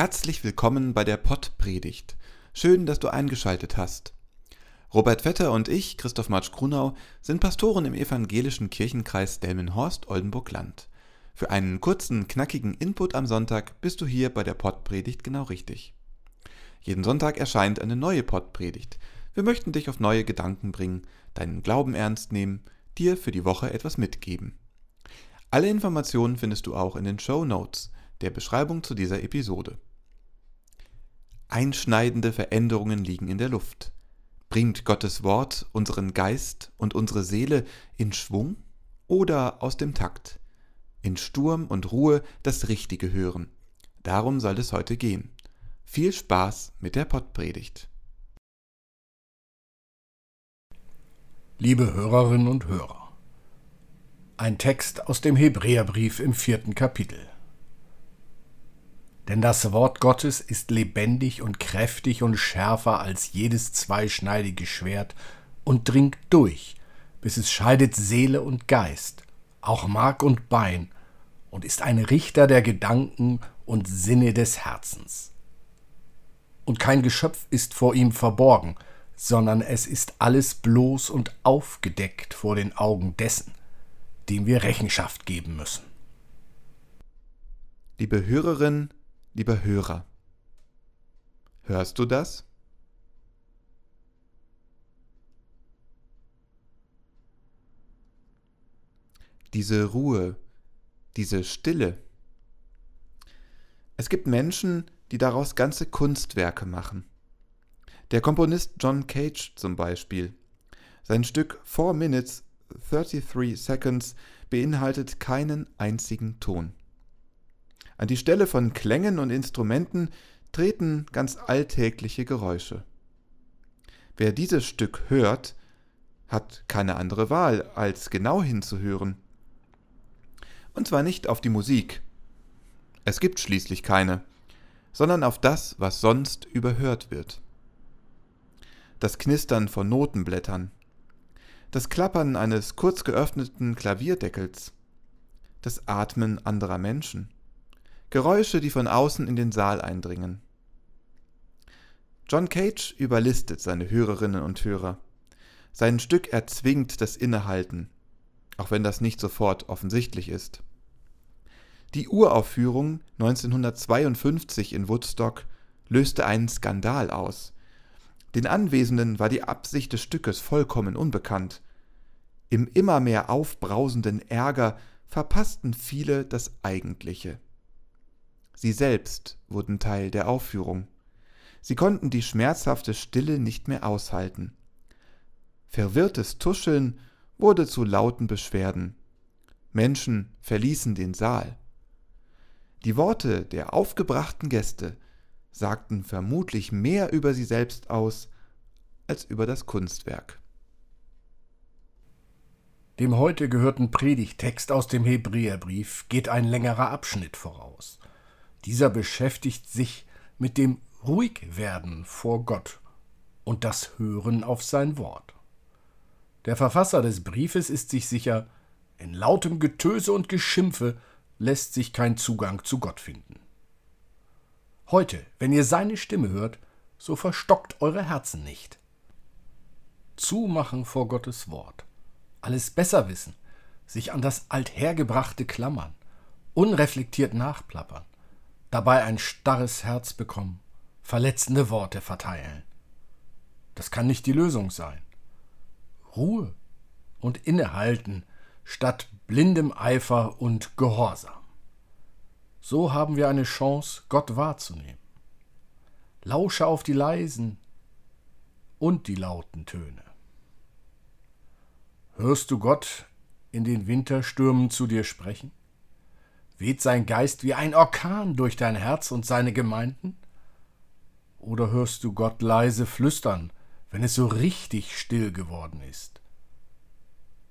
Herzlich willkommen bei der Pottpredigt. Schön, dass du eingeschaltet hast. Robert Vetter und ich, Christoph Marsch Grunau, sind Pastoren im evangelischen Kirchenkreis Delmenhorst-Oldenburg-Land. Für einen kurzen, knackigen Input am Sonntag bist du hier bei der Pottpredigt genau richtig. Jeden Sonntag erscheint eine neue Pottpredigt. Wir möchten dich auf neue Gedanken bringen, deinen Glauben ernst nehmen, dir für die Woche etwas mitgeben. Alle Informationen findest du auch in den Show Notes der Beschreibung zu dieser Episode. Einschneidende Veränderungen liegen in der Luft. Bringt Gottes Wort unseren Geist und unsere Seele in Schwung oder aus dem Takt? In Sturm und Ruhe das Richtige hören. Darum soll es heute gehen. Viel Spaß mit der Pottpredigt. Liebe Hörerinnen und Hörer, ein Text aus dem Hebräerbrief im vierten Kapitel. Denn das Wort Gottes ist lebendig und kräftig und schärfer als jedes zweischneidige Schwert und dringt durch, bis es scheidet Seele und Geist, auch Mark und Bein, und ist ein Richter der Gedanken und Sinne des Herzens. Und kein Geschöpf ist vor ihm verborgen, sondern es ist alles bloß und aufgedeckt vor den Augen dessen, dem wir Rechenschaft geben müssen. Liebe Hörerin, lieber Hörer. Hörst du das? Diese Ruhe, diese Stille. Es gibt Menschen, die daraus ganze Kunstwerke machen. Der Komponist John Cage zum Beispiel. Sein Stück Four Minutes 33 Seconds beinhaltet keinen einzigen Ton. An die Stelle von Klängen und Instrumenten treten ganz alltägliche Geräusche. Wer dieses Stück hört, hat keine andere Wahl, als genau hinzuhören. Und zwar nicht auf die Musik, es gibt schließlich keine, sondern auf das, was sonst überhört wird. Das Knistern von Notenblättern, das Klappern eines kurz geöffneten Klavierdeckels, das Atmen anderer Menschen, Geräusche, die von außen in den Saal eindringen. John Cage überlistet seine Hörerinnen und Hörer. Sein Stück erzwingt das Innehalten, auch wenn das nicht sofort offensichtlich ist. Die Uraufführung 1952 in Woodstock löste einen Skandal aus. Den Anwesenden war die Absicht des Stückes vollkommen unbekannt. Im immer mehr aufbrausenden Ärger verpassten viele das Eigentliche. Sie selbst wurden Teil der Aufführung. Sie konnten die schmerzhafte Stille nicht mehr aushalten. Verwirrtes Tuscheln wurde zu lauten Beschwerden. Menschen verließen den Saal. Die Worte der aufgebrachten Gäste sagten vermutlich mehr über sie selbst aus als über das Kunstwerk. Dem heute gehörten Predigtext aus dem Hebräerbrief geht ein längerer Abschnitt voraus. Dieser beschäftigt sich mit dem Ruhigwerden vor Gott und das Hören auf sein Wort. Der Verfasser des Briefes ist sich sicher, in lautem Getöse und Geschimpfe lässt sich kein Zugang zu Gott finden. Heute, wenn ihr seine Stimme hört, so verstockt eure Herzen nicht. Zumachen vor Gottes Wort, alles besser wissen, sich an das Althergebrachte klammern, unreflektiert nachplappern, dabei ein starres Herz bekommen, verletzende Worte verteilen. Das kann nicht die Lösung sein. Ruhe und Innehalten statt blindem Eifer und Gehorsam. So haben wir eine Chance, Gott wahrzunehmen. Lausche auf die leisen und die lauten Töne. Hörst du Gott in den Winterstürmen zu dir sprechen? Weht sein Geist wie ein Orkan durch dein Herz und seine Gemeinden? Oder hörst du Gott leise flüstern, wenn es so richtig still geworden ist?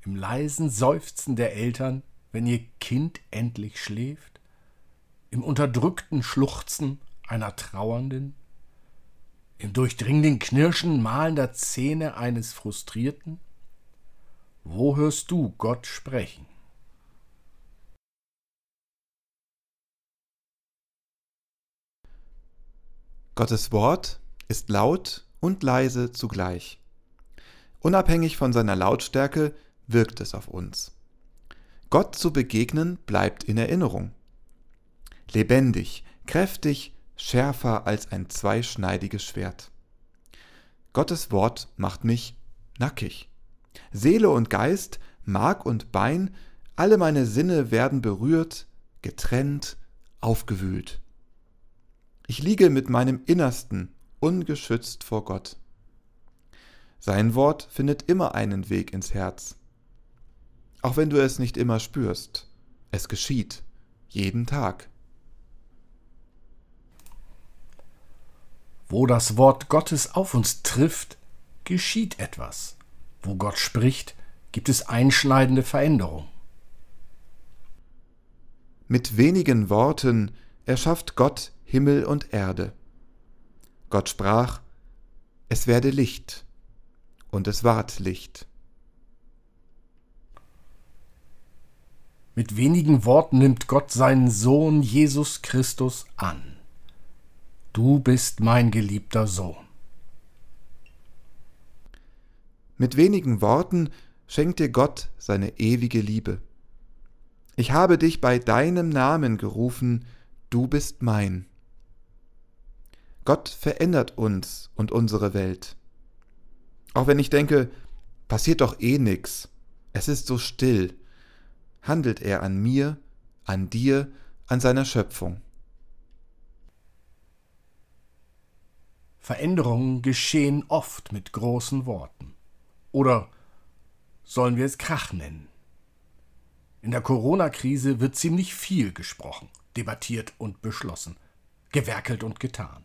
Im leisen Seufzen der Eltern, wenn ihr Kind endlich schläft? Im unterdrückten Schluchzen einer Trauernden? Im durchdringenden Knirschen mahlender Zähne eines Frustrierten? Wo hörst du Gott sprechen? Gottes Wort ist laut und leise zugleich. Unabhängig von seiner Lautstärke wirkt es auf uns. Gott zu begegnen bleibt in Erinnerung. Lebendig, kräftig, schärfer als ein zweischneidiges Schwert. Gottes Wort macht mich nackig. Seele und Geist, Mark und Bein, alle meine Sinne werden berührt, getrennt, aufgewühlt. Ich liege mit meinem Innersten ungeschützt vor Gott. Sein Wort findet immer einen Weg ins Herz. Auch wenn du es nicht immer spürst, es geschieht, jeden Tag. Wo das Wort Gottes auf uns trifft, geschieht etwas. Wo Gott spricht, gibt es einschneidende Veränderung. Mit wenigen Worten erschafft Gott Himmel und Erde. Gott sprach, es werde Licht, und es ward Licht. Mit wenigen Worten nimmt Gott seinen Sohn Jesus Christus an. Du bist mein geliebter Sohn. Mit wenigen Worten schenkt dir Gott seine ewige Liebe. Ich habe dich bei deinem Namen gerufen, du bist mein. Gott verändert uns und unsere Welt. Auch wenn ich denke, passiert doch eh nix, es ist so still, handelt er an mir, an dir, an seiner Schöpfung. Veränderungen geschehen oft mit großen Worten. Oder sollen wir es Krach nennen? In der Corona-Krise wird ziemlich viel gesprochen, debattiert und beschlossen, gewerkelt und getan.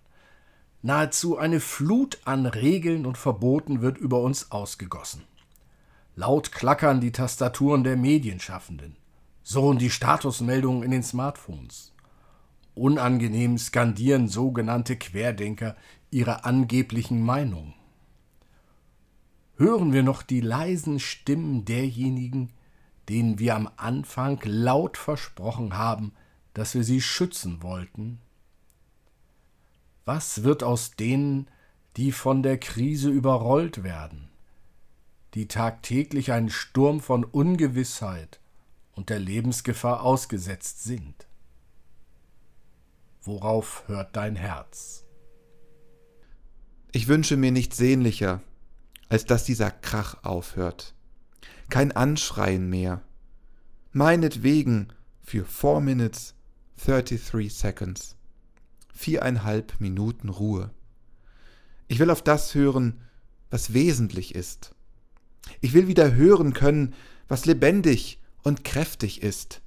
Nahezu eine Flut an Regeln und Verboten wird über uns ausgegossen. Laut klackern die Tastaturen der Medienschaffenden, surren die Statusmeldungen in den Smartphones. Unangenehm skandieren sogenannte Querdenker ihre angeblichen Meinungen. Hören wir noch die leisen Stimmen derjenigen, denen wir am Anfang laut versprochen haben, dass wir sie schützen wollten? Was wird aus denen, die von der Krise überrollt werden, die tagtäglich einen Sturm von Ungewissheit und der Lebensgefahr ausgesetzt sind? Worauf hört dein Herz? Ich wünsche mir nichts sehnlicher, als dass dieser Krach aufhört. Kein Anschreien mehr. Meinetwegen für 4 Minutes 33 Seconds viereinhalb Minuten Ruhe. Ich will auf das hören, was wesentlich ist. Ich will wieder hören können, was lebendig und kräftig ist.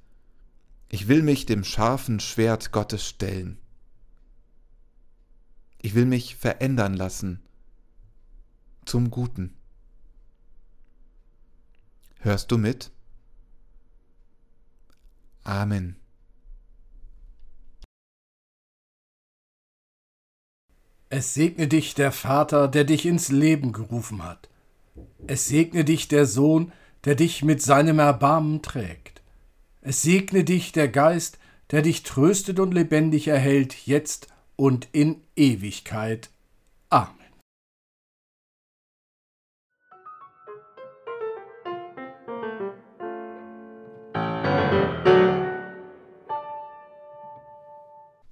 Ich will mich dem scharfen Schwert Gottes stellen. Ich will mich verändern lassen zum Guten. Hörst du mit? Amen. Es segne dich der Vater, der dich ins Leben gerufen hat. Es segne dich der Sohn, der dich mit seinem Erbarmen trägt. Es segne dich der Geist, der dich tröstet und lebendig erhält, jetzt und in Ewigkeit. Amen.